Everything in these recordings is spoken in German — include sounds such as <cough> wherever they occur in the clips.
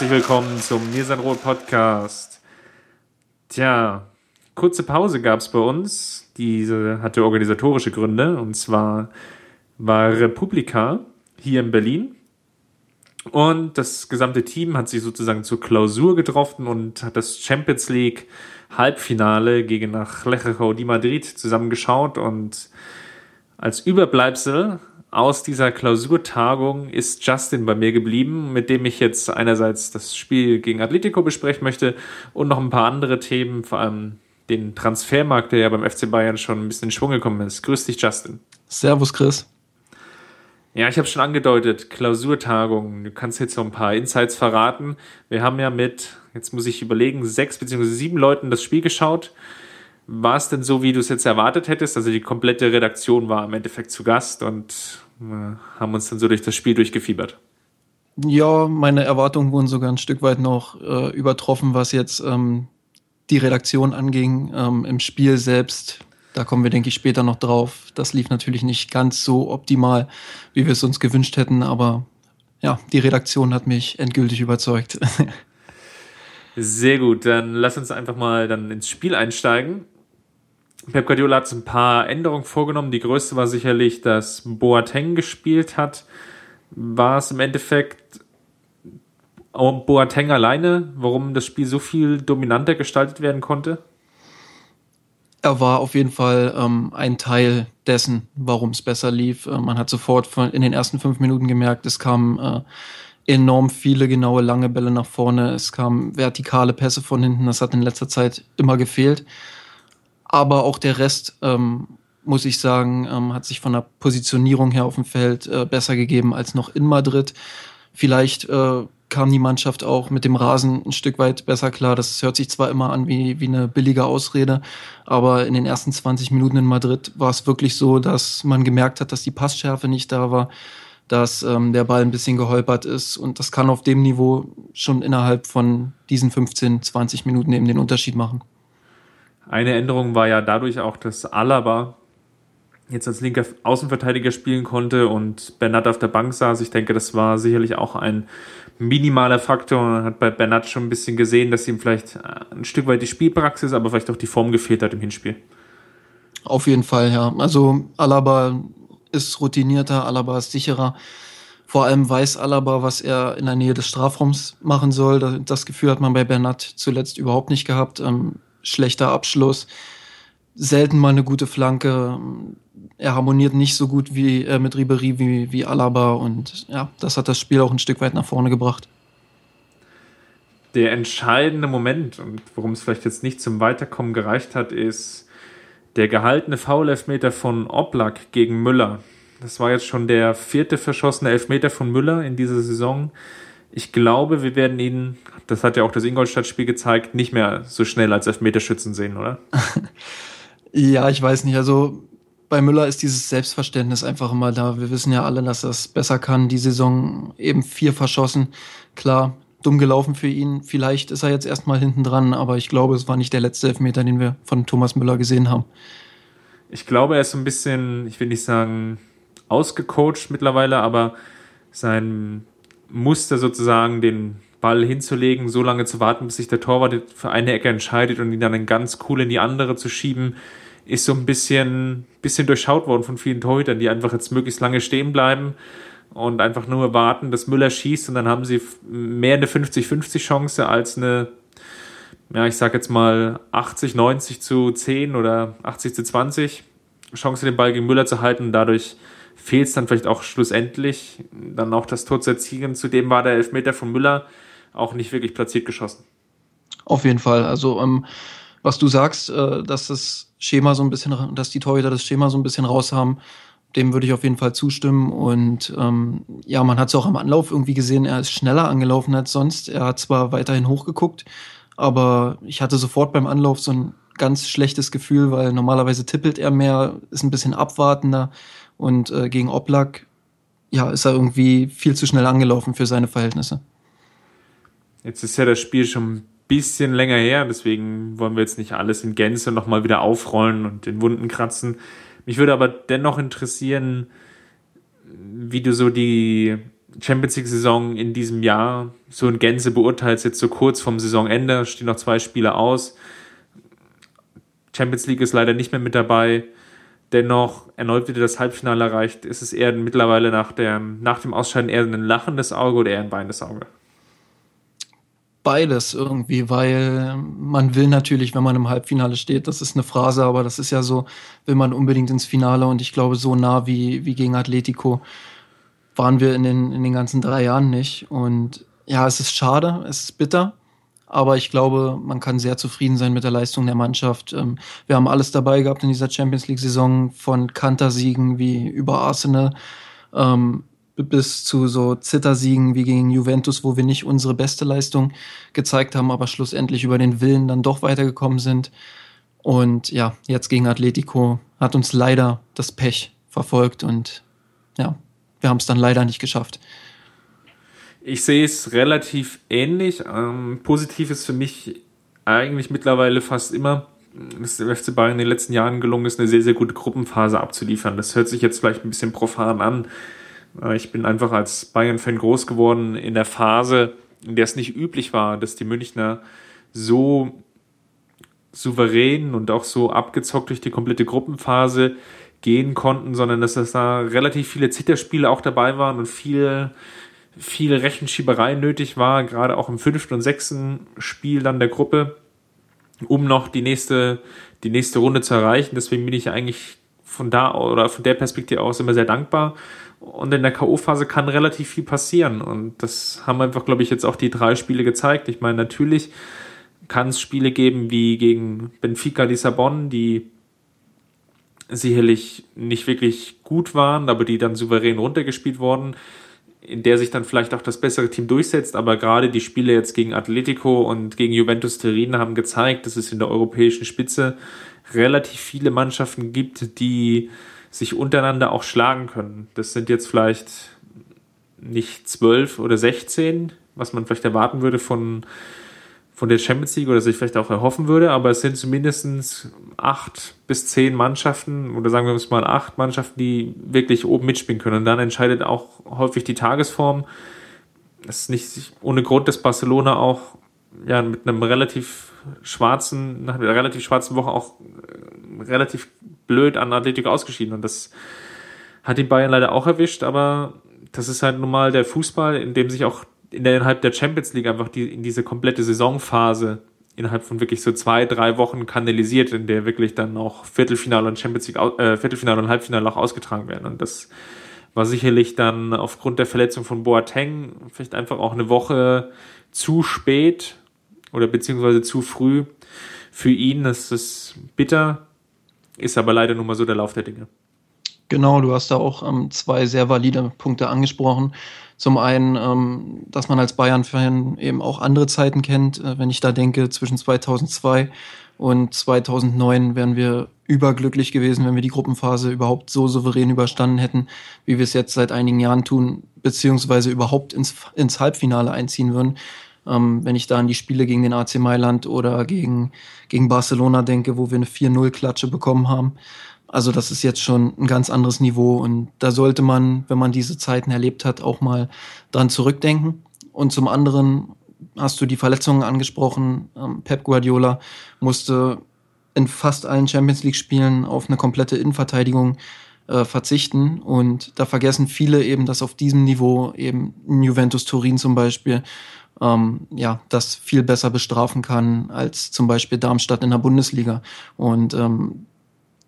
Herzlich willkommen zum Mirsanrot Podcast. Tja, kurze Pause gab es bei uns. Diese hatte organisatorische Gründe. Und zwar war Republika hier in Berlin. Und das gesamte Team hat sich sozusagen zur Klausur getroffen und hat das Champions League Halbfinale gegen Atletico di Madrid zusammengeschaut. Und als Überbleibsel aus dieser Klausurtagung ist Justin bei mir geblieben, mit dem ich jetzt einerseits das Spiel gegen Atletico besprechen möchte und noch ein paar andere Themen, vor allem den Transfermarkt, der ja beim FC Bayern schon ein bisschen in Schwung gekommen ist. Grüß dich, Justin. Servus, Chris. Ja, ich habe schon angedeutet, Klausurtagung. Du kannst jetzt so ein paar Insights verraten. Wir haben ja mit, jetzt muss ich überlegen, sechs beziehungsweise sieben Leuten das Spiel geschaut. War es denn so, wie du es jetzt erwartet hättest? Also die komplette Redaktion war im Endeffekt zu Gast und haben uns dann so durch das Spiel durchgefiebert. Ja, meine Erwartungen wurden sogar ein Stück weit noch äh, übertroffen, was jetzt ähm, die Redaktion anging. Ähm, Im Spiel selbst, da kommen wir, denke ich, später noch drauf. Das lief natürlich nicht ganz so optimal, wie wir es uns gewünscht hätten, aber ja, die Redaktion hat mich endgültig überzeugt. <laughs> Sehr gut, dann lass uns einfach mal dann ins Spiel einsteigen. Pep Guardiola hat ein paar Änderungen vorgenommen. Die größte war sicherlich, dass Boateng gespielt hat. War es im Endeffekt Boateng alleine, warum das Spiel so viel dominanter gestaltet werden konnte? Er war auf jeden Fall ähm, ein Teil dessen, warum es besser lief. Äh, man hat sofort von, in den ersten fünf Minuten gemerkt, es kamen äh, enorm viele genaue lange Bälle nach vorne. Es kamen vertikale Pässe von hinten. Das hat in letzter Zeit immer gefehlt. Aber auch der Rest, ähm, muss ich sagen, ähm, hat sich von der Positionierung her auf dem Feld äh, besser gegeben als noch in Madrid. Vielleicht äh, kam die Mannschaft auch mit dem Rasen ein Stück weit besser klar. Das hört sich zwar immer an wie, wie eine billige Ausrede, aber in den ersten 20 Minuten in Madrid war es wirklich so, dass man gemerkt hat, dass die Passschärfe nicht da war, dass ähm, der Ball ein bisschen geholpert ist und das kann auf dem Niveau schon innerhalb von diesen 15, 20 Minuten eben den Unterschied machen. Eine Änderung war ja dadurch auch, dass Alaba jetzt als linker Außenverteidiger spielen konnte und Bernat auf der Bank saß. Ich denke, das war sicherlich auch ein minimaler Faktor. Man hat bei Bernat schon ein bisschen gesehen, dass ihm vielleicht ein Stück weit die Spielpraxis, aber vielleicht auch die Form gefehlt hat im Hinspiel. Auf jeden Fall, ja. Also Alaba ist routinierter, Alaba ist sicherer. Vor allem weiß Alaba, was er in der Nähe des Strafraums machen soll. Das Gefühl hat man bei Bernat zuletzt überhaupt nicht gehabt. Schlechter Abschluss, selten mal eine gute Flanke. Er harmoniert nicht so gut wie äh, mit Ribery wie, wie Alaba und ja, das hat das Spiel auch ein Stück weit nach vorne gebracht. Der entscheidende Moment und worum es vielleicht jetzt nicht zum Weiterkommen gereicht hat, ist der gehaltene Foul-Elfmeter von Oblak gegen Müller. Das war jetzt schon der vierte verschossene Elfmeter von Müller in dieser Saison ich glaube, wir werden ihn, das hat ja auch das Ingolstadt-Spiel gezeigt, nicht mehr so schnell als Elfmeterschützen sehen, oder? <laughs> ja, ich weiß nicht. Also bei Müller ist dieses Selbstverständnis einfach immer da. Wir wissen ja alle, dass er es besser kann. Die Saison eben vier verschossen. Klar, dumm gelaufen für ihn. Vielleicht ist er jetzt erstmal hinten dran, aber ich glaube, es war nicht der letzte Elfmeter, den wir von Thomas Müller gesehen haben. Ich glaube, er ist so ein bisschen, ich will nicht sagen, ausgecoacht mittlerweile, aber sein Muster sozusagen, den Ball hinzulegen, so lange zu warten, bis sich der Torwart für eine Ecke entscheidet und ihn dann ganz cool in die andere zu schieben, ist so ein bisschen, bisschen durchschaut worden von vielen Torhütern, die einfach jetzt möglichst lange stehen bleiben und einfach nur warten, dass Müller schießt und dann haben sie mehr eine 50-50 Chance als eine, ja, ich sag jetzt mal 80, 90 zu 10 oder 80 zu 20 Chance, den Ball gegen Müller zu halten und dadurch fehlt es dann vielleicht auch schlussendlich, dann auch das Tor zu erzielen. Zudem war der Elfmeter von Müller auch nicht wirklich platziert geschossen. Auf jeden Fall. Also, ähm, was du sagst, äh, dass das Schema so ein bisschen, dass die Torhüter das Schema so ein bisschen raus haben, dem würde ich auf jeden Fall zustimmen. Und ähm, ja, man hat es auch am Anlauf irgendwie gesehen, er ist schneller angelaufen als sonst. Er hat zwar weiterhin hochgeguckt, Aber ich hatte sofort beim Anlauf so ein ganz schlechtes Gefühl, weil normalerweise tippelt er mehr, ist ein bisschen abwartender und äh, gegen Oblak ja, ist er irgendwie viel zu schnell angelaufen für seine Verhältnisse. Jetzt ist ja das Spiel schon ein bisschen länger her, deswegen wollen wir jetzt nicht alles in Gänze nochmal wieder aufrollen und den Wunden kratzen. Mich würde aber dennoch interessieren, wie du so die Champions League-Saison in diesem Jahr so in Gänze beurteilst, jetzt so kurz vom Saisonende, stehen noch zwei Spiele aus. Champions League ist leider nicht mehr mit dabei. Dennoch erneut wieder das Halbfinale erreicht. Ist es eher mittlerweile nach, der, nach dem Ausscheiden eher ein lachendes Auge oder eher ein weinendes Auge? Beides irgendwie, weil man will natürlich, wenn man im Halbfinale steht, das ist eine Phrase, aber das ist ja so, will man unbedingt ins Finale und ich glaube, so nah wie, wie gegen Atletico waren wir in den, in den ganzen drei Jahren nicht. Und ja, es ist schade, es ist bitter, aber ich glaube, man kann sehr zufrieden sein mit der Leistung der Mannschaft. Ähm, wir haben alles dabei gehabt in dieser Champions League-Saison, von Kantersiegen wie über Arsenal ähm, bis zu so Zittersiegen wie gegen Juventus, wo wir nicht unsere beste Leistung gezeigt haben, aber schlussendlich über den Willen dann doch weitergekommen sind. Und ja, jetzt gegen Atletico hat uns leider das Pech verfolgt und ja, wir haben es dann leider nicht geschafft. Ich sehe es relativ ähnlich. Ähm, positiv ist für mich eigentlich mittlerweile fast immer, dass der FC Bayern in den letzten Jahren gelungen ist, eine sehr, sehr gute Gruppenphase abzuliefern. Das hört sich jetzt vielleicht ein bisschen profan an. Äh, ich bin einfach als Bayern-Fan groß geworden in der Phase, in der es nicht üblich war, dass die Münchner so souverän und auch so abgezockt durch die komplette Gruppenphase gehen konnten, sondern dass es da relativ viele Zitterspiele auch dabei waren und viel viel Rechenschieberei nötig war, gerade auch im fünften und sechsten Spiel dann der Gruppe, um noch die nächste, die nächste Runde zu erreichen. Deswegen bin ich eigentlich von da oder von der Perspektive aus immer sehr dankbar. Und in der K.O.-Phase kann relativ viel passieren. Und das haben einfach, glaube ich, jetzt auch die drei Spiele gezeigt. Ich meine, natürlich kann es Spiele geben wie gegen Benfica Lissabon, die sicherlich nicht wirklich gut waren, aber die dann souverän runtergespielt wurden in der sich dann vielleicht auch das bessere Team durchsetzt, aber gerade die Spiele jetzt gegen Atletico und gegen Juventus Turin haben gezeigt, dass es in der europäischen Spitze relativ viele Mannschaften gibt, die sich untereinander auch schlagen können. Das sind jetzt vielleicht nicht zwölf oder sechzehn, was man vielleicht erwarten würde von von der Champions League oder sich vielleicht auch erhoffen würde, aber es sind zumindest acht bis zehn Mannschaften oder sagen wir es mal acht Mannschaften, die wirklich oben mitspielen können. Und dann entscheidet auch häufig die Tagesform. Es ist nicht ohne Grund, dass Barcelona auch ja, mit einem relativ schwarzen, nach einer relativ schwarzen Woche auch äh, relativ blöd an Athletik ausgeschieden. Und das hat die Bayern leider auch erwischt, aber das ist halt nun mal der Fußball, in dem sich auch innerhalb der Champions League einfach die, in diese komplette Saisonphase innerhalb von wirklich so zwei, drei Wochen kanalisiert, in der wirklich dann auch Viertelfinale und Champions League, äh, Viertelfinale und Halbfinale auch ausgetragen werden. Und das war sicherlich dann aufgrund der Verletzung von Boateng vielleicht einfach auch eine Woche zu spät oder beziehungsweise zu früh für ihn. Das ist bitter, ist aber leider nun mal so der Lauf der Dinge. Genau, du hast da auch ähm, zwei sehr valide Punkte angesprochen. Zum einen, ähm, dass man als Bayern-Fan eben auch andere Zeiten kennt. Äh, wenn ich da denke, zwischen 2002 und 2009 wären wir überglücklich gewesen, wenn wir die Gruppenphase überhaupt so souverän überstanden hätten, wie wir es jetzt seit einigen Jahren tun, beziehungsweise überhaupt ins, ins Halbfinale einziehen würden. Ähm, wenn ich da an die Spiele gegen den AC Mailand oder gegen, gegen Barcelona denke, wo wir eine 4-0-Klatsche bekommen haben. Also das ist jetzt schon ein ganz anderes Niveau und da sollte man, wenn man diese Zeiten erlebt hat, auch mal dran zurückdenken. Und zum anderen hast du die Verletzungen angesprochen. Ähm, Pep Guardiola musste in fast allen Champions League Spielen auf eine komplette Innenverteidigung äh, verzichten und da vergessen viele eben, dass auf diesem Niveau eben Juventus Turin zum Beispiel ähm, ja, das viel besser bestrafen kann als zum Beispiel Darmstadt in der Bundesliga. Und ähm,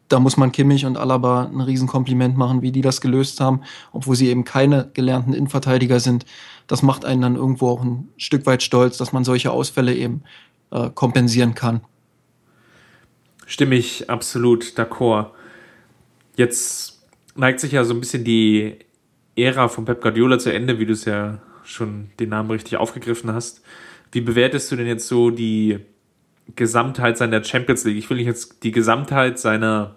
da muss man Kimmich und Alaba ein Riesenkompliment machen, wie die das gelöst haben, obwohl sie eben keine gelernten Innenverteidiger sind. Das macht einen dann irgendwo auch ein Stück weit stolz, dass man solche Ausfälle eben äh, kompensieren kann. Stimme ich absolut d'accord. Jetzt neigt sich ja so ein bisschen die Ära von Pep Guardiola zu Ende, wie du es ja schon den Namen richtig aufgegriffen hast. Wie bewertest du denn jetzt so die Gesamtheit seiner Champions League. Ich will nicht jetzt die Gesamtheit seiner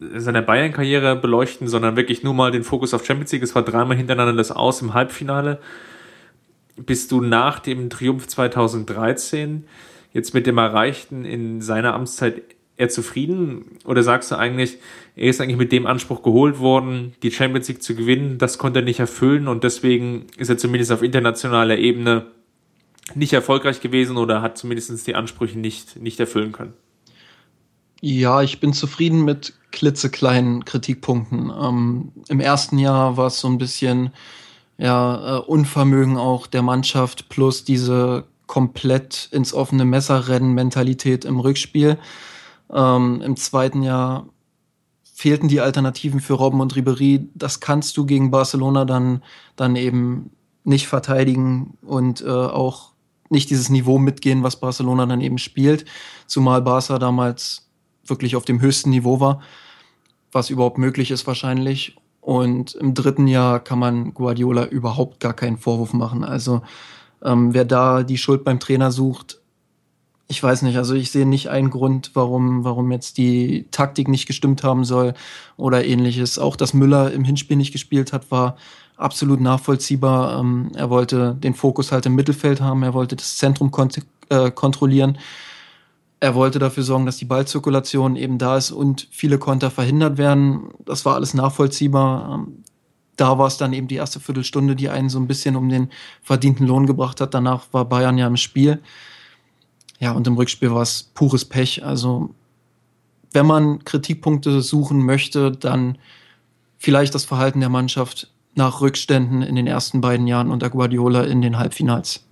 seiner Bayern-Karriere beleuchten, sondern wirklich nur mal den Fokus auf Champions League. Es war dreimal hintereinander das Aus im Halbfinale. Bist du nach dem Triumph 2013 jetzt mit dem Erreichten in seiner Amtszeit eher zufrieden? Oder sagst du eigentlich, er ist eigentlich mit dem Anspruch geholt worden, die Champions League zu gewinnen, das konnte er nicht erfüllen und deswegen ist er zumindest auf internationaler Ebene nicht erfolgreich gewesen oder hat zumindest die Ansprüche nicht, nicht erfüllen können? Ja, ich bin zufrieden mit klitzekleinen Kritikpunkten. Ähm, Im ersten Jahr war es so ein bisschen ja, äh, Unvermögen auch der Mannschaft plus diese komplett ins offene Messer rennen Mentalität im Rückspiel. Ähm, Im zweiten Jahr fehlten die Alternativen für Robben und Ribery. Das kannst du gegen Barcelona dann, dann eben nicht verteidigen und äh, auch nicht dieses Niveau mitgehen, was Barcelona dann eben spielt. Zumal Barca damals wirklich auf dem höchsten Niveau war, was überhaupt möglich ist wahrscheinlich. Und im dritten Jahr kann man Guardiola überhaupt gar keinen Vorwurf machen. Also ähm, wer da die Schuld beim Trainer sucht, ich weiß nicht, also ich sehe nicht einen Grund, warum, warum jetzt die Taktik nicht gestimmt haben soll oder ähnliches. Auch dass Müller im Hinspiel nicht gespielt hat, war absolut nachvollziehbar. Ähm, er wollte den Fokus halt im Mittelfeld haben, er wollte das Zentrum kont äh, kontrollieren. Er wollte dafür sorgen, dass die Ballzirkulation eben da ist und viele Konter verhindert werden. Das war alles nachvollziehbar. Ähm, da war es dann eben die erste Viertelstunde, die einen so ein bisschen um den verdienten Lohn gebracht hat. Danach war Bayern ja im Spiel. Ja, und im Rückspiel war es pures Pech. Also, wenn man Kritikpunkte suchen möchte, dann vielleicht das Verhalten der Mannschaft nach Rückständen in den ersten beiden Jahren unter Guardiola in den Halbfinals.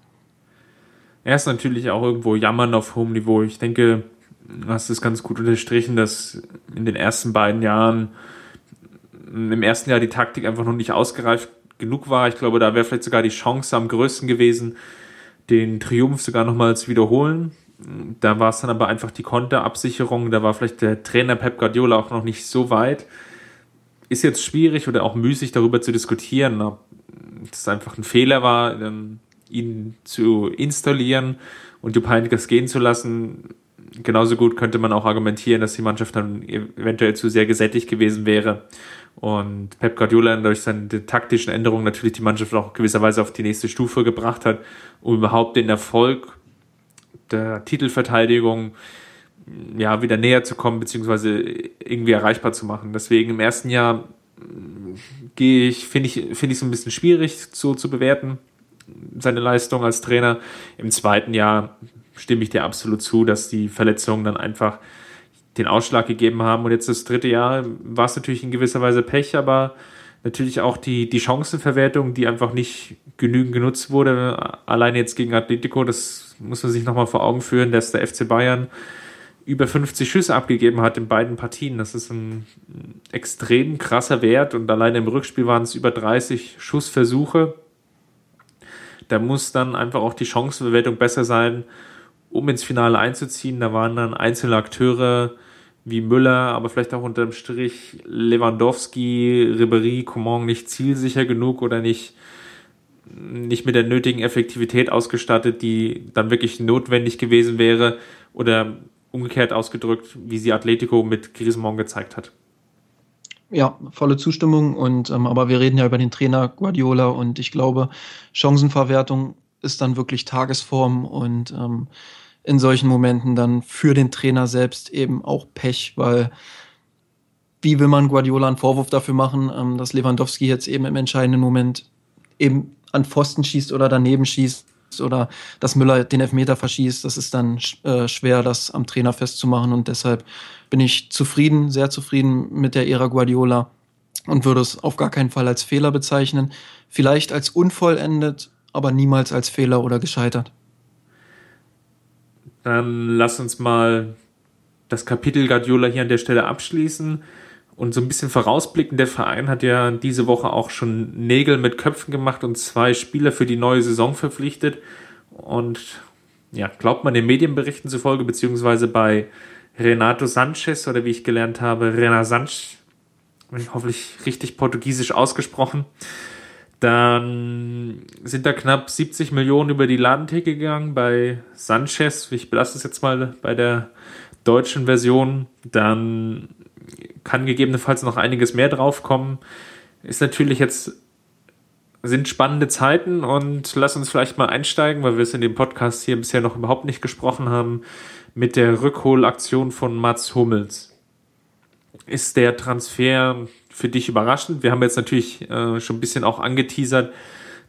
Er ist natürlich auch irgendwo jammern auf hohem Niveau. Ich denke, du hast es ganz gut unterstrichen, dass in den ersten beiden Jahren, im ersten Jahr die Taktik einfach noch nicht ausgereift genug war. Ich glaube, da wäre vielleicht sogar die Chance am größten gewesen, den Triumph sogar nochmal zu wiederholen. Da war es dann aber einfach die Konterabsicherung. Da war vielleicht der Trainer Pep Guardiola auch noch nicht so weit. Ist jetzt schwierig oder auch müßig darüber zu diskutieren, ob das einfach ein Fehler war ihn zu installieren und Jupp Heynckes gehen zu lassen. Genauso gut könnte man auch argumentieren, dass die Mannschaft dann eventuell zu sehr gesättigt gewesen wäre und Pep Guardiola durch seine taktischen Änderungen natürlich die Mannschaft auch gewisserweise auf die nächste Stufe gebracht hat, um überhaupt den Erfolg der Titelverteidigung ja wieder näher zu kommen beziehungsweise irgendwie erreichbar zu machen. Deswegen im ersten Jahr gehe ich finde ich finde ich es ein bisschen schwierig so zu bewerten seine Leistung als Trainer. Im zweiten Jahr stimme ich dir absolut zu, dass die Verletzungen dann einfach den Ausschlag gegeben haben. Und jetzt das dritte Jahr war es natürlich in gewisser Weise Pech, aber natürlich auch die, die Chancenverwertung, die einfach nicht genügend genutzt wurde. Alleine jetzt gegen Atletico, das muss man sich nochmal vor Augen führen, dass der FC Bayern über 50 Schüsse abgegeben hat in beiden Partien. Das ist ein extrem krasser Wert und alleine im Rückspiel waren es über 30 Schussversuche. Da muss dann einfach auch die Chancenbewertung besser sein, um ins Finale einzuziehen. Da waren dann einzelne Akteure wie Müller, aber vielleicht auch unterm Strich Lewandowski, Ribery, Coman nicht zielsicher genug oder nicht, nicht mit der nötigen Effektivität ausgestattet, die dann wirklich notwendig gewesen wäre oder umgekehrt ausgedrückt, wie sie Atletico mit Griezmann gezeigt hat. Ja, volle Zustimmung. Und ähm, aber wir reden ja über den Trainer Guardiola und ich glaube, Chancenverwertung ist dann wirklich Tagesform und ähm, in solchen Momenten dann für den Trainer selbst eben auch Pech, weil wie will man Guardiola einen Vorwurf dafür machen, ähm, dass Lewandowski jetzt eben im entscheidenden Moment eben an Pfosten schießt oder daneben schießt oder dass Müller den Elfmeter verschießt, das ist dann äh, schwer, das am Trainer festzumachen. Und deshalb bin ich zufrieden, sehr zufrieden mit der Ära Guardiola und würde es auf gar keinen Fall als Fehler bezeichnen. Vielleicht als unvollendet, aber niemals als Fehler oder gescheitert. Dann lass uns mal das Kapitel Guardiola hier an der Stelle abschließen und so ein bisschen vorausblicken. Der Verein hat ja diese Woche auch schon Nägel mit Köpfen gemacht und zwei Spieler für die neue Saison verpflichtet. Und ja, glaubt man den Medienberichten zufolge, beziehungsweise bei Renato Sanchez oder wie ich gelernt habe, Rena Sanchez, hoffentlich richtig portugiesisch ausgesprochen. Dann sind da knapp 70 Millionen über die Ladentheke gegangen bei Sanchez. Ich belasse es jetzt mal bei der deutschen Version. Dann kann gegebenenfalls noch einiges mehr draufkommen. Ist natürlich jetzt sind spannende Zeiten und lass uns vielleicht mal einsteigen, weil wir es in dem Podcast hier bisher noch überhaupt nicht gesprochen haben, mit der Rückholaktion von Mats Hummels. Ist der Transfer für dich überraschend? Wir haben jetzt natürlich äh, schon ein bisschen auch angeteasert,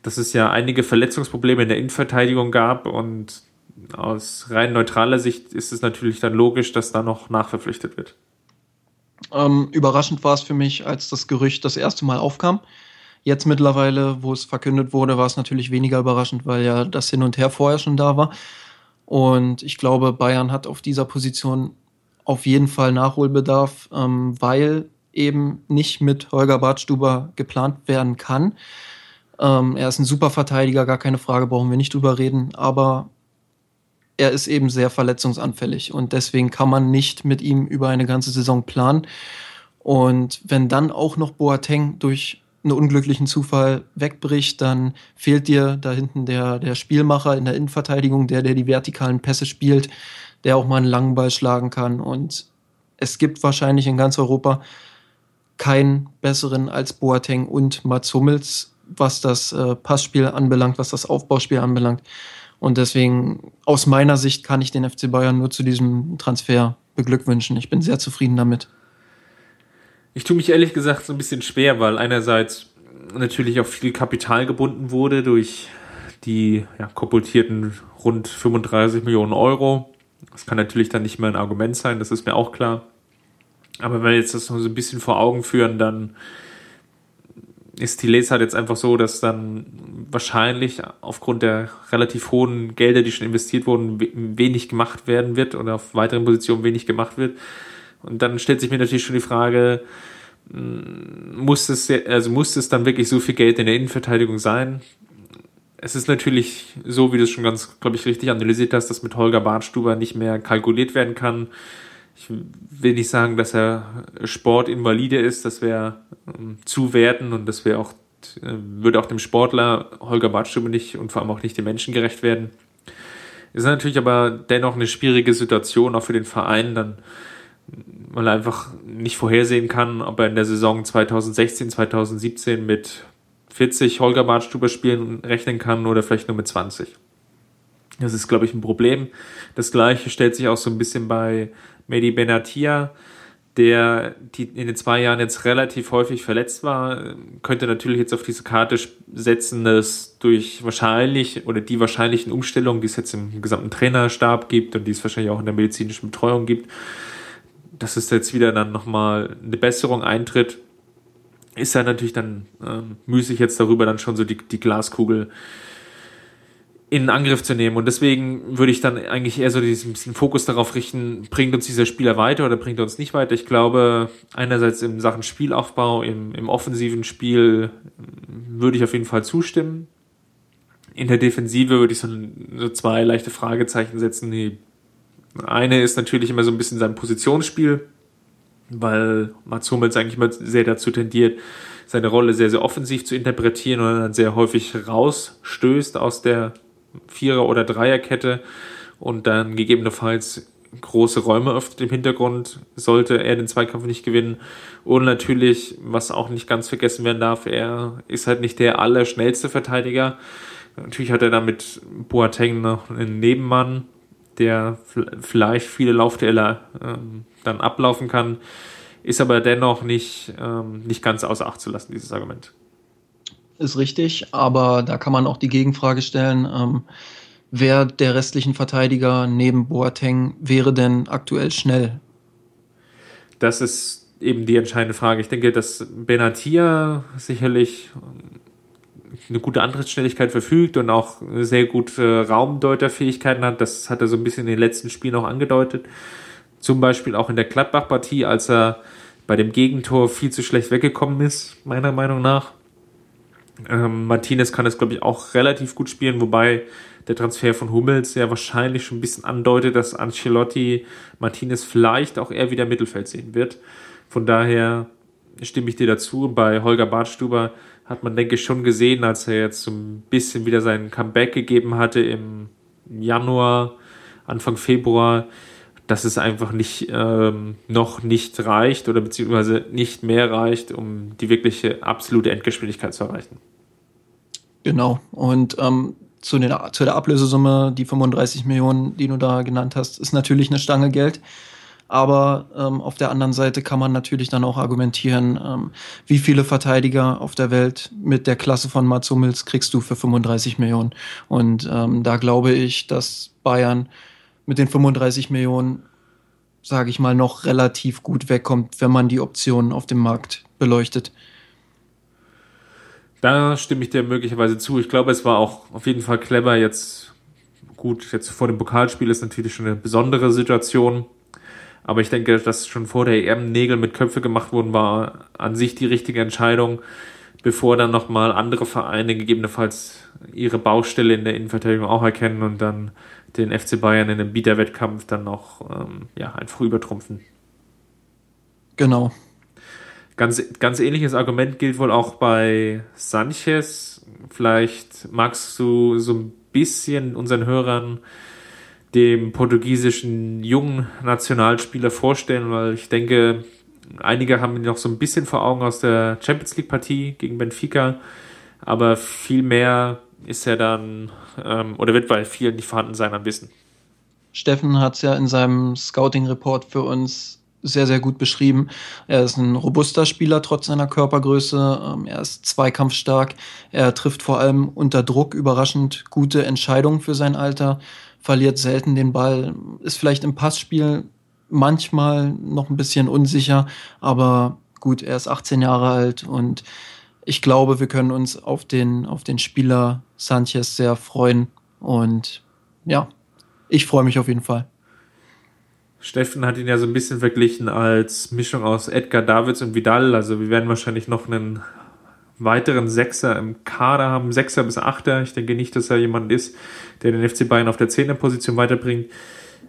dass es ja einige Verletzungsprobleme in der Innenverteidigung gab und aus rein neutraler Sicht ist es natürlich dann logisch, dass da noch nachverpflichtet wird. Ähm, überraschend war es für mich, als das Gerücht das erste Mal aufkam. Jetzt mittlerweile, wo es verkündet wurde, war es natürlich weniger überraschend, weil ja das Hin und Her vorher schon da war. Und ich glaube, Bayern hat auf dieser Position auf jeden Fall Nachholbedarf, ähm, weil eben nicht mit Holger Bartstuber geplant werden kann. Ähm, er ist ein super Verteidiger, gar keine Frage, brauchen wir nicht drüber reden, aber er ist eben sehr verletzungsanfällig und deswegen kann man nicht mit ihm über eine ganze Saison planen. Und wenn dann auch noch Boateng durch einen unglücklichen Zufall wegbricht, dann fehlt dir da hinten der, der Spielmacher in der Innenverteidigung, der, der die vertikalen Pässe spielt, der auch mal einen langen Ball schlagen kann. Und es gibt wahrscheinlich in ganz Europa keinen besseren als Boateng und Mats Hummels, was das äh, Passspiel anbelangt, was das Aufbauspiel anbelangt. Und deswegen, aus meiner Sicht, kann ich den FC Bayern nur zu diesem Transfer beglückwünschen. Ich bin sehr zufrieden damit. Ich tue mich ehrlich gesagt so ein bisschen schwer, weil einerseits natürlich auch viel Kapital gebunden wurde durch die ja, kopultierten rund 35 Millionen Euro. Das kann natürlich dann nicht mehr ein Argument sein, das ist mir auch klar. Aber wenn wir jetzt das noch so ein bisschen vor Augen führen, dann ist die Lesart jetzt einfach so, dass dann wahrscheinlich aufgrund der relativ hohen Gelder, die schon investiert wurden, wenig gemacht werden wird oder auf weiteren Positionen wenig gemacht wird. Und dann stellt sich mir natürlich schon die Frage, mm, muss es, also muss es dann wirklich so viel Geld in der Innenverteidigung sein? Es ist natürlich so, wie du es schon ganz, glaube ich, richtig analysiert hast, dass mit Holger Bartstuber nicht mehr kalkuliert werden kann. Ich will nicht sagen, dass er Sportinvalide ist, das wäre ähm, zu werten und das wäre auch, äh, würde auch dem Sportler Holger Bartstuber nicht und vor allem auch nicht dem Menschen gerecht werden. Ist natürlich aber dennoch eine schwierige Situation, auch für den Verein, dann weil er einfach nicht vorhersehen kann, ob er in der Saison 2016, 2017 mit 40 Holger Bartstuber Spielen rechnen kann oder vielleicht nur mit 20. Das ist, glaube ich, ein Problem. Das gleiche stellt sich auch so ein bisschen bei Mehdi Benatia, der die in den zwei Jahren jetzt relativ häufig verletzt war, könnte natürlich jetzt auf diese Karte setzen, dass durch wahrscheinlich oder die wahrscheinlichen Umstellungen, die es jetzt im gesamten Trainerstab gibt und die es wahrscheinlich auch in der medizinischen Betreuung gibt, dass es jetzt wieder dann nochmal eine Besserung eintritt, ist ja natürlich dann ähm, müßig jetzt darüber dann schon so die, die Glaskugel in Angriff zu nehmen. Und deswegen würde ich dann eigentlich eher so diesen Fokus darauf richten, bringt uns dieser Spieler weiter oder bringt er uns nicht weiter. Ich glaube, einerseits in Sachen Spielaufbau, im, im offensiven Spiel ähm, würde ich auf jeden Fall zustimmen. In der Defensive würde ich so, so zwei leichte Fragezeichen setzen, die eine ist natürlich immer so ein bisschen sein Positionsspiel, weil Mats Hummels eigentlich immer sehr dazu tendiert, seine Rolle sehr, sehr offensiv zu interpretieren und dann sehr häufig rausstößt aus der Vierer- oder Dreierkette und dann gegebenenfalls große Räume öffnet im Hintergrund, sollte er den Zweikampf nicht gewinnen. Und natürlich, was auch nicht ganz vergessen werden darf, er ist halt nicht der allerschnellste Verteidiger. Natürlich hat er damit Boateng noch einen Nebenmann, der vielleicht viele Laufduelle ähm, dann ablaufen kann, ist aber dennoch nicht, ähm, nicht ganz außer Acht zu lassen, dieses Argument. Ist richtig, aber da kann man auch die Gegenfrage stellen, ähm, wer der restlichen Verteidiger neben Boateng wäre denn aktuell schnell? Das ist eben die entscheidende Frage. Ich denke, dass Benatia sicherlich eine gute Antrittsschnelligkeit verfügt und auch sehr gute Raumdeuterfähigkeiten hat. Das hat er so ein bisschen in den letzten Spielen auch angedeutet. Zum Beispiel auch in der Gladbach-Partie, als er bei dem Gegentor viel zu schlecht weggekommen ist, meiner Meinung nach. Ähm, Martinez kann es, glaube ich, auch relativ gut spielen, wobei der Transfer von Hummels ja wahrscheinlich schon ein bisschen andeutet, dass Ancelotti Martinez vielleicht auch eher wieder Mittelfeld sehen wird. Von daher stimme ich dir dazu. Bei Holger Bartstuber hat man, denke ich, schon gesehen, als er jetzt so ein bisschen wieder sein Comeback gegeben hatte im Januar, Anfang Februar, dass es einfach nicht ähm, noch nicht reicht oder beziehungsweise nicht mehr reicht, um die wirkliche absolute Endgeschwindigkeit zu erreichen. Genau. Und ähm, zu, den, zu der Ablösesumme, die 35 Millionen, die du da genannt hast, ist natürlich eine Stange Geld. Aber ähm, auf der anderen Seite kann man natürlich dann auch argumentieren, ähm, wie viele Verteidiger auf der Welt mit der Klasse von Mats Hummels kriegst du für 35 Millionen. Und ähm, da glaube ich, dass Bayern mit den 35 Millionen, sage ich mal, noch relativ gut wegkommt, wenn man die Optionen auf dem Markt beleuchtet. Da stimme ich dir möglicherweise zu. Ich glaube, es war auch auf jeden Fall clever. Jetzt, gut, jetzt vor dem Pokalspiel ist natürlich schon eine besondere Situation. Aber ich denke, dass schon vor der EM Nägel mit Köpfe gemacht wurden, war an sich die richtige Entscheidung, bevor dann nochmal andere Vereine gegebenenfalls ihre Baustelle in der Innenverteidigung auch erkennen und dann den FC Bayern in einem Bieterwettkampf dann noch ähm, ja, einfach übertrumpfen. Genau. Ganz, ganz ähnliches Argument gilt wohl auch bei Sanchez. Vielleicht magst du so ein bisschen unseren Hörern dem portugiesischen jungen Nationalspieler vorstellen, weil ich denke, einige haben ihn noch so ein bisschen vor Augen aus der Champions League Partie gegen Benfica, aber viel mehr ist er dann ähm, oder wird bei vielen nicht vorhanden sein an Wissen. Steffen hat es ja in seinem Scouting-Report für uns sehr, sehr gut beschrieben. Er ist ein robuster Spieler trotz seiner Körpergröße. Ähm, er ist zweikampfstark. Er trifft vor allem unter Druck überraschend gute Entscheidungen für sein Alter verliert selten den Ball, ist vielleicht im Passspiel manchmal noch ein bisschen unsicher, aber gut, er ist 18 Jahre alt und ich glaube, wir können uns auf den, auf den Spieler Sanchez sehr freuen und ja, ich freue mich auf jeden Fall. Steffen hat ihn ja so ein bisschen verglichen als Mischung aus Edgar Davids und Vidal. Also wir werden wahrscheinlich noch einen weiteren Sechser im Kader haben, Sechser bis Achter. Ich denke nicht, dass er jemand ist, der den FC Bayern auf der Zehnerposition weiterbringt.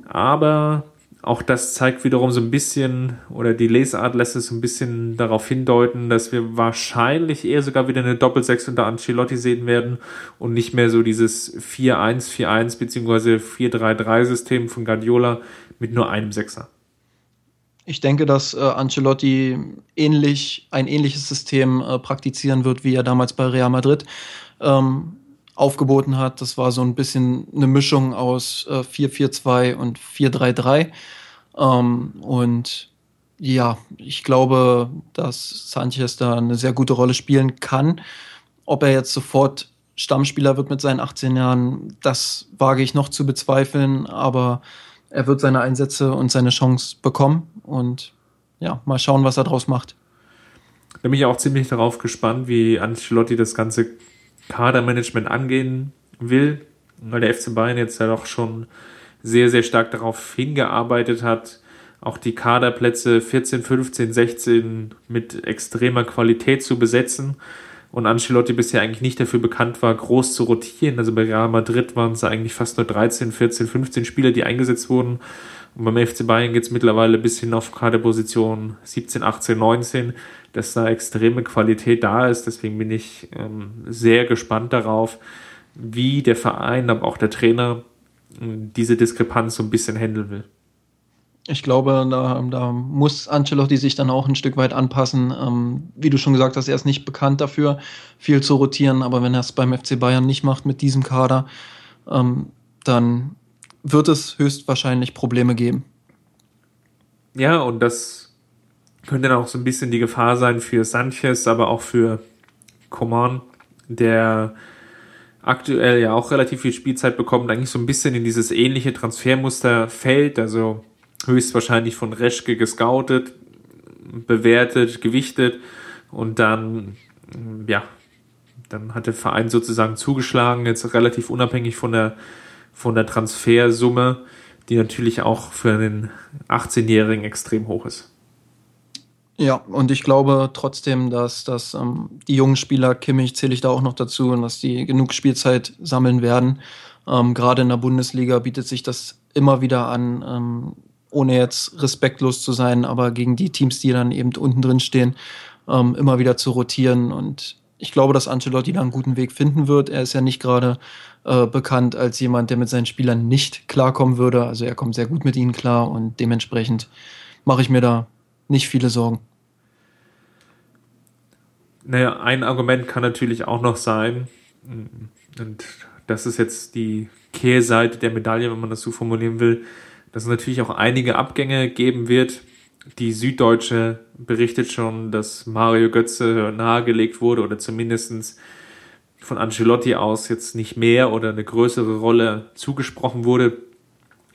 Aber auch das zeigt wiederum so ein bisschen, oder die Lesart lässt es so ein bisschen darauf hindeuten, dass wir wahrscheinlich eher sogar wieder eine Doppelsechs unter Ancelotti sehen werden und nicht mehr so dieses 4-1-4-1 bzw. 4-3-3-System von Guardiola mit nur einem Sechser. Ich denke, dass äh, Ancelotti ähnlich, ein ähnliches System äh, praktizieren wird, wie er damals bei Real Madrid ähm, aufgeboten hat. Das war so ein bisschen eine Mischung aus äh, 4-4-2 und 4-3-3. Ähm, und ja, ich glaube, dass Sanchez da eine sehr gute Rolle spielen kann. Ob er jetzt sofort Stammspieler wird mit seinen 18 Jahren, das wage ich noch zu bezweifeln, aber er wird seine Einsätze und seine Chance bekommen und ja, mal schauen, was er draus macht. Da bin ich auch ziemlich darauf gespannt, wie Ancelotti das ganze Kadermanagement angehen will, weil der FC Bayern jetzt ja doch schon sehr, sehr stark darauf hingearbeitet hat, auch die Kaderplätze 14, 15, 16 mit extremer Qualität zu besetzen und Ancelotti bisher eigentlich nicht dafür bekannt war, groß zu rotieren. Also bei Real Madrid waren es eigentlich fast nur 13, 14, 15 Spieler, die eingesetzt wurden. Und beim FC Bayern geht es mittlerweile bis hin auf Kaderposition 17, 18, 19, dass da extreme Qualität da ist. Deswegen bin ich ähm, sehr gespannt darauf, wie der Verein, aber auch der Trainer ähm, diese Diskrepanz so ein bisschen handeln will. Ich glaube, da, da, muss Ancelotti sich dann auch ein Stück weit anpassen. Ähm, wie du schon gesagt hast, er ist nicht bekannt dafür, viel zu rotieren, aber wenn er es beim FC Bayern nicht macht mit diesem Kader, ähm, dann wird es höchstwahrscheinlich Probleme geben. Ja, und das könnte dann auch so ein bisschen die Gefahr sein für Sanchez, aber auch für Coman, der aktuell ja auch relativ viel Spielzeit bekommt, eigentlich so ein bisschen in dieses ähnliche Transfermuster fällt. Also höchstwahrscheinlich von Reschke gescoutet, bewertet, gewichtet und dann, ja, dann hat der Verein sozusagen zugeschlagen, jetzt relativ unabhängig von der, von der Transfersumme, die natürlich auch für einen 18-Jährigen extrem hoch ist. Ja, und ich glaube trotzdem, dass, dass ähm, die jungen Spieler, Kimmich zähle ich da auch noch dazu, und dass die genug Spielzeit sammeln werden. Ähm, Gerade in der Bundesliga bietet sich das immer wieder an, ähm, ohne jetzt respektlos zu sein, aber gegen die Teams, die dann eben unten drin stehen, ähm, immer wieder zu rotieren. Und ich glaube, dass Ancelotti da einen guten Weg finden wird. Er ist ja nicht gerade äh, bekannt als jemand, der mit seinen Spielern nicht klarkommen würde. Also er kommt sehr gut mit ihnen klar und dementsprechend mache ich mir da nicht viele Sorgen. Naja, ein Argument kann natürlich auch noch sein, und das ist jetzt die Kehrseite der Medaille, wenn man das so formulieren will, dass es natürlich auch einige Abgänge geben wird. Die Süddeutsche berichtet schon, dass Mario Götze nahegelegt wurde oder zumindest von Ancelotti aus jetzt nicht mehr oder eine größere Rolle zugesprochen wurde.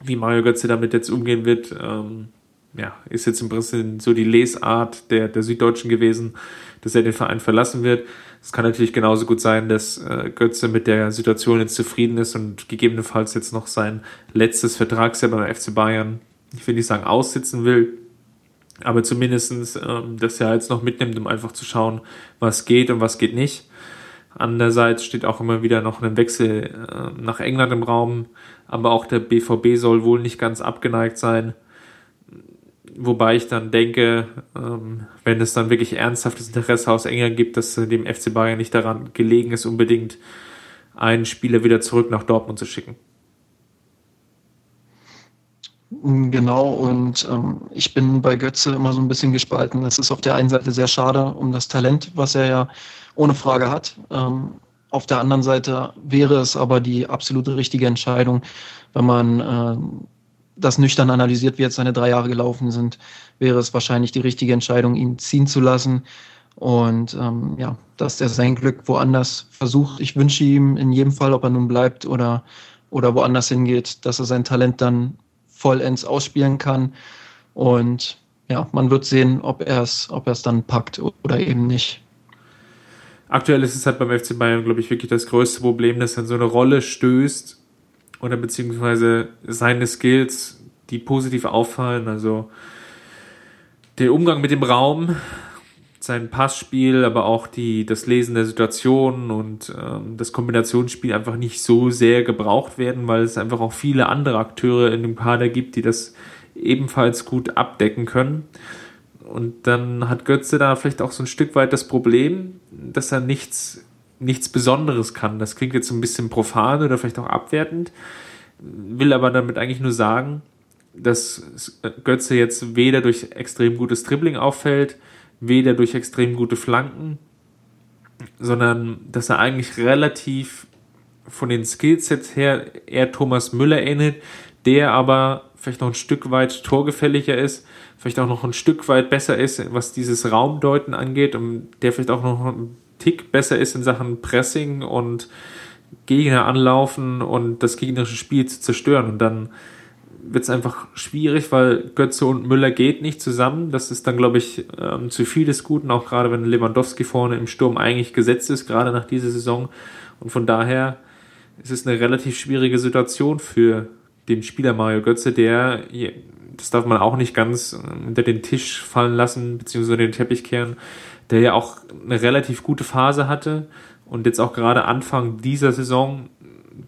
Wie Mario Götze damit jetzt umgehen wird, ähm, ja, ist jetzt im Prinzip so die Lesart der, der Süddeutschen gewesen, dass er den Verein verlassen wird. Es kann natürlich genauso gut sein, dass äh, Götze mit der Situation jetzt zufrieden ist und gegebenenfalls jetzt noch sein letztes Vertragsjahr beim FC Bayern, ich will nicht sagen aussitzen will, aber zumindestens ähm, das Jahr jetzt noch mitnimmt, um einfach zu schauen, was geht und was geht nicht. Andererseits steht auch immer wieder noch ein Wechsel äh, nach England im Raum, aber auch der BVB soll wohl nicht ganz abgeneigt sein. Wobei ich dann denke, ähm, wenn es dann wirklich ernsthaftes Interesse aus England gibt, dass dem FC Bayern nicht daran gelegen ist, unbedingt einen Spieler wieder zurück nach Dortmund zu schicken. Genau, und ähm, ich bin bei Götze immer so ein bisschen gespalten. Es ist auf der einen Seite sehr schade um das Talent, was er ja ohne Frage hat. Ähm, auf der anderen Seite wäre es aber die absolute richtige Entscheidung, wenn man äh, das nüchtern analysiert, wie jetzt seine drei Jahre gelaufen sind, wäre es wahrscheinlich die richtige Entscheidung, ihn ziehen zu lassen. Und ähm, ja, dass er sein Glück woanders versucht. Ich wünsche ihm in jedem Fall, ob er nun bleibt oder, oder woanders hingeht, dass er sein Talent dann vollends ausspielen kann. Und ja, man wird sehen, ob er es ob dann packt oder eben nicht. Aktuell ist es halt beim FC Bayern, glaube ich, wirklich das größte Problem, dass er in so eine Rolle stößt, oder beziehungsweise seine Skills, die positiv auffallen, also der Umgang mit dem Raum, sein Passspiel, aber auch die, das Lesen der Situationen und ähm, das Kombinationsspiel einfach nicht so sehr gebraucht werden, weil es einfach auch viele andere Akteure in dem Kader gibt, die das ebenfalls gut abdecken können. Und dann hat Götze da vielleicht auch so ein Stück weit das Problem, dass er nichts nichts Besonderes kann. Das klingt jetzt ein bisschen profan oder vielleicht auch abwertend, will aber damit eigentlich nur sagen, dass Götze jetzt weder durch extrem gutes Dribbling auffällt, weder durch extrem gute Flanken, sondern dass er eigentlich relativ von den Skillsets her eher Thomas Müller ähnelt, der aber vielleicht noch ein Stück weit torgefälliger ist, vielleicht auch noch ein Stück weit besser ist, was dieses Raumdeuten angeht und der vielleicht auch noch ein Tick besser ist in Sachen Pressing und Gegner anlaufen und das gegnerische Spiel zu zerstören. Und dann wird es einfach schwierig, weil Götze und Müller geht nicht zusammen. Das ist dann, glaube ich, ähm, zu viel des Guten, auch gerade wenn Lewandowski vorne im Sturm eigentlich gesetzt ist, gerade nach dieser Saison. Und von daher ist es eine relativ schwierige Situation für den Spieler Mario Götze, der, das darf man auch nicht ganz äh, unter den Tisch fallen lassen, beziehungsweise den Teppich kehren, der ja auch eine relativ gute Phase hatte und jetzt auch gerade Anfang dieser Saison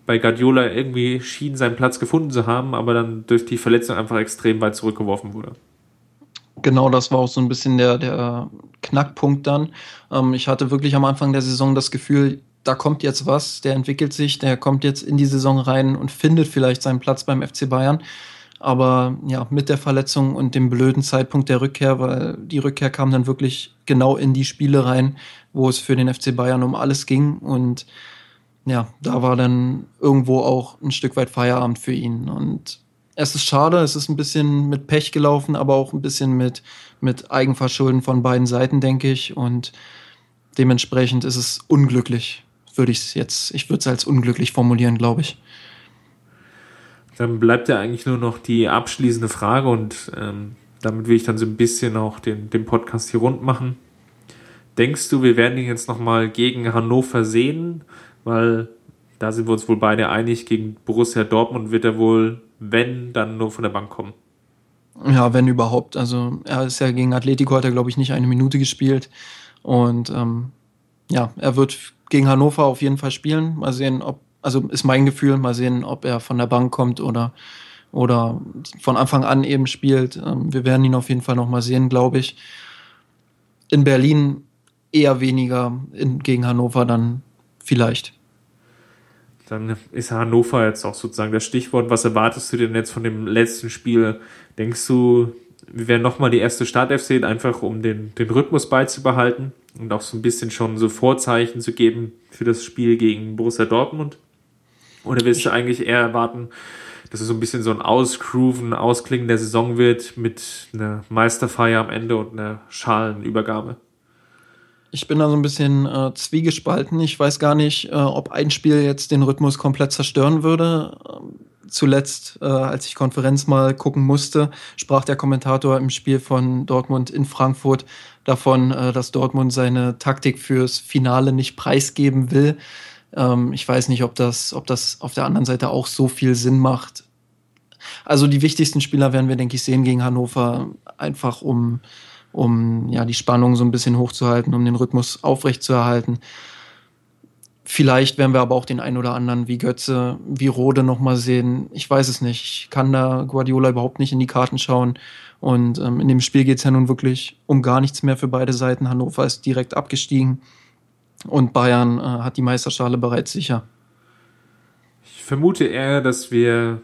bei Guardiola irgendwie schien seinen Platz gefunden zu haben, aber dann durch die Verletzung einfach extrem weit zurückgeworfen wurde. Genau, das war auch so ein bisschen der, der Knackpunkt dann. Ähm, ich hatte wirklich am Anfang der Saison das Gefühl, da kommt jetzt was, der entwickelt sich, der kommt jetzt in die Saison rein und findet vielleicht seinen Platz beim FC Bayern. Aber ja, mit der Verletzung und dem blöden Zeitpunkt der Rückkehr, weil die Rückkehr kam dann wirklich genau in die Spiele rein, wo es für den FC Bayern um alles ging. Und ja, da war dann irgendwo auch ein Stück weit Feierabend für ihn. Und es ist schade, es ist ein bisschen mit Pech gelaufen, aber auch ein bisschen mit, mit Eigenverschulden von beiden Seiten, denke ich. Und dementsprechend ist es unglücklich, würde ich es jetzt, ich würde es als unglücklich formulieren, glaube ich. Dann bleibt ja eigentlich nur noch die abschließende Frage und ähm, damit will ich dann so ein bisschen auch den, den Podcast hier rund machen. Denkst du, wir werden ihn jetzt nochmal gegen Hannover sehen? Weil da sind wir uns wohl beide einig, gegen Borussia Dortmund wird er wohl, wenn, dann nur von der Bank kommen. Ja, wenn überhaupt. Also er ist ja gegen Atletico, hat er glaube ich nicht eine Minute gespielt. Und ähm, ja, er wird gegen Hannover auf jeden Fall spielen. Mal sehen, ob also ist mein Gefühl, mal sehen, ob er von der Bank kommt oder, oder von Anfang an eben spielt. Ähm, wir werden ihn auf jeden Fall noch mal sehen, glaube ich. In Berlin eher weniger in, gegen Hannover dann vielleicht. Dann ist Hannover jetzt auch sozusagen das Stichwort. Was erwartest du denn jetzt von dem letzten Spiel? Denkst du, wir werden nochmal die erste Startelf sehen, einfach um den, den Rhythmus beizubehalten und auch so ein bisschen schon so Vorzeichen zu geben für das Spiel gegen Borussia Dortmund? Oder willst du eigentlich eher erwarten, dass es so ein bisschen so ein Ausgrooven, Ausklingen der Saison wird mit einer Meisterfeier am Ende und einer Schalenübergabe? Ich bin da so ein bisschen äh, zwiegespalten. Ich weiß gar nicht, äh, ob ein Spiel jetzt den Rhythmus komplett zerstören würde. Ähm, zuletzt, äh, als ich Konferenz mal gucken musste, sprach der Kommentator im Spiel von Dortmund in Frankfurt davon, äh, dass Dortmund seine Taktik fürs Finale nicht preisgeben will. Ähm, ich weiß nicht, ob das, ob das auf der anderen Seite auch so viel Sinn macht. Also die wichtigsten Spieler werden wir, denke ich, sehen gegen Hannover, einfach um, um ja, die Spannung so ein bisschen hochzuhalten, um den Rhythmus aufrechtzuerhalten. Vielleicht werden wir aber auch den einen oder anderen wie Götze, wie Rode nochmal sehen. Ich weiß es nicht. Ich kann da Guardiola überhaupt nicht in die Karten schauen. Und ähm, in dem Spiel geht es ja nun wirklich um gar nichts mehr für beide Seiten. Hannover ist direkt abgestiegen und Bayern äh, hat die Meisterschale bereits sicher. Ich vermute eher, dass wir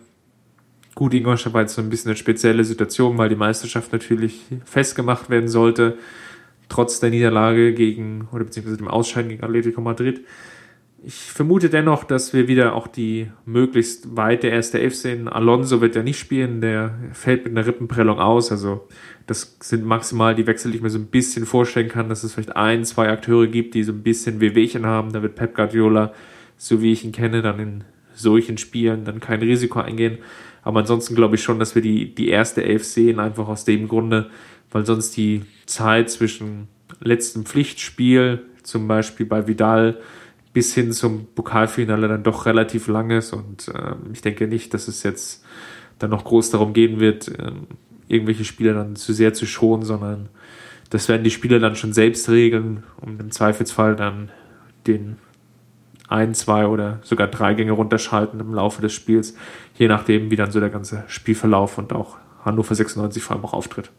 gut, Ingolstadt war jetzt so ein bisschen eine spezielle Situation, weil die Meisterschaft natürlich festgemacht werden sollte, trotz der Niederlage gegen, oder beziehungsweise dem Ausscheiden gegen Atletico Madrid. Ich vermute dennoch, dass wir wieder auch die möglichst weite erste Elf sehen. Alonso wird ja nicht spielen, der fällt mit einer Rippenprellung aus. Also das sind maximal die Wechsel, die ich mir so ein bisschen vorstellen kann, dass es vielleicht ein, zwei Akteure gibt, die so ein bisschen Wehwehchen haben. Da wird Pep Guardiola, so wie ich ihn kenne, dann in solchen Spielen dann kein Risiko eingehen. Aber ansonsten glaube ich schon, dass wir die, die erste Elf sehen, einfach aus dem Grunde, weil sonst die Zeit zwischen letztem Pflichtspiel, zum Beispiel bei Vidal, bis hin zum Pokalfinale dann doch relativ lang ist. Und äh, ich denke nicht, dass es jetzt dann noch groß darum gehen wird, äh, irgendwelche Spieler dann zu sehr zu schonen, sondern das werden die Spieler dann schon selbst regeln und im Zweifelsfall dann den ein, zwei oder sogar drei Gänge runterschalten im Laufe des Spiels, je nachdem, wie dann so der ganze Spielverlauf und auch Hannover 96 vor allem auch auftritt.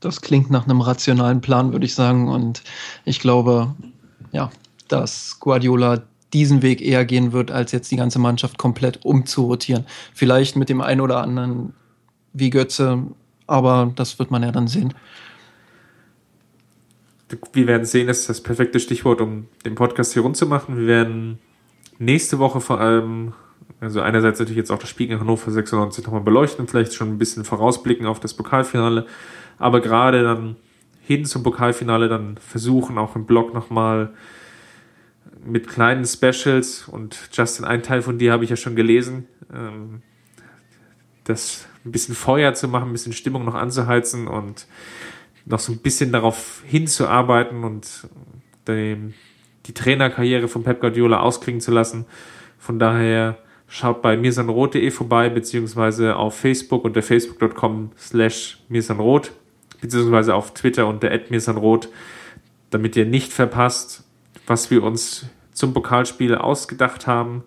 Das klingt nach einem rationalen Plan, würde ich sagen. Und ich glaube, ja, dass Guardiola diesen Weg eher gehen wird, als jetzt die ganze Mannschaft komplett umzurotieren. Vielleicht mit dem einen oder anderen wie Götze, aber das wird man ja dann sehen. Wir werden sehen, das ist das perfekte Stichwort, um den Podcast hier rund zu machen. Wir werden nächste Woche vor allem, also einerseits natürlich jetzt auch das Spiel in Hannover 96 nochmal beleuchten, vielleicht schon ein bisschen vorausblicken auf das Pokalfinale, aber gerade dann hin zum Pokalfinale dann versuchen, auch im Blog nochmal mit kleinen Specials und Justin, ein Teil von dir habe ich ja schon gelesen, ähm, das ein bisschen Feuer zu machen, ein bisschen Stimmung noch anzuheizen und noch so ein bisschen darauf hinzuarbeiten und dem, die Trainerkarriere von Pep Guardiola ausklingen zu lassen. Von daher schaut bei mirsanrot.de vorbei, beziehungsweise auf Facebook unter facebook.com slash mirsanrot, beziehungsweise auf Twitter unter mirsanrot, damit ihr nicht verpasst, was wir uns zum Pokalspiel ausgedacht haben.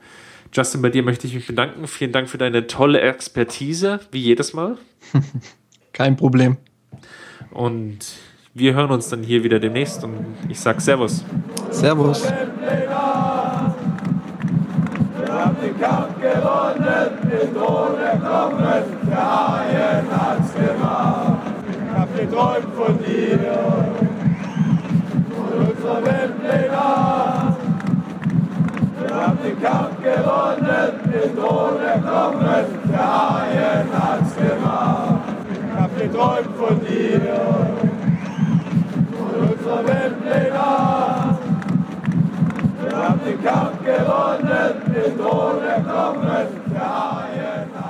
Justin, bei dir möchte ich mich bedanken. Vielen Dank für deine tolle Expertise, wie jedes Mal. <laughs> Kein Problem. Und wir hören uns dann hier wieder demnächst und ich sag Servus. Servus. Wir haben den Kampf gewonnen, den Tod kommen, der Haien hat's gemacht. Ich hab geträumt von dir, von unserer Weltpläne. Wir haben den Kampf gewonnen, den Tod kommen, der Haien hat's gemacht geträumt von dir, von unserer Welt legal. Wir haben den Kampf gewonnen, den Thron erklommen, der ANA.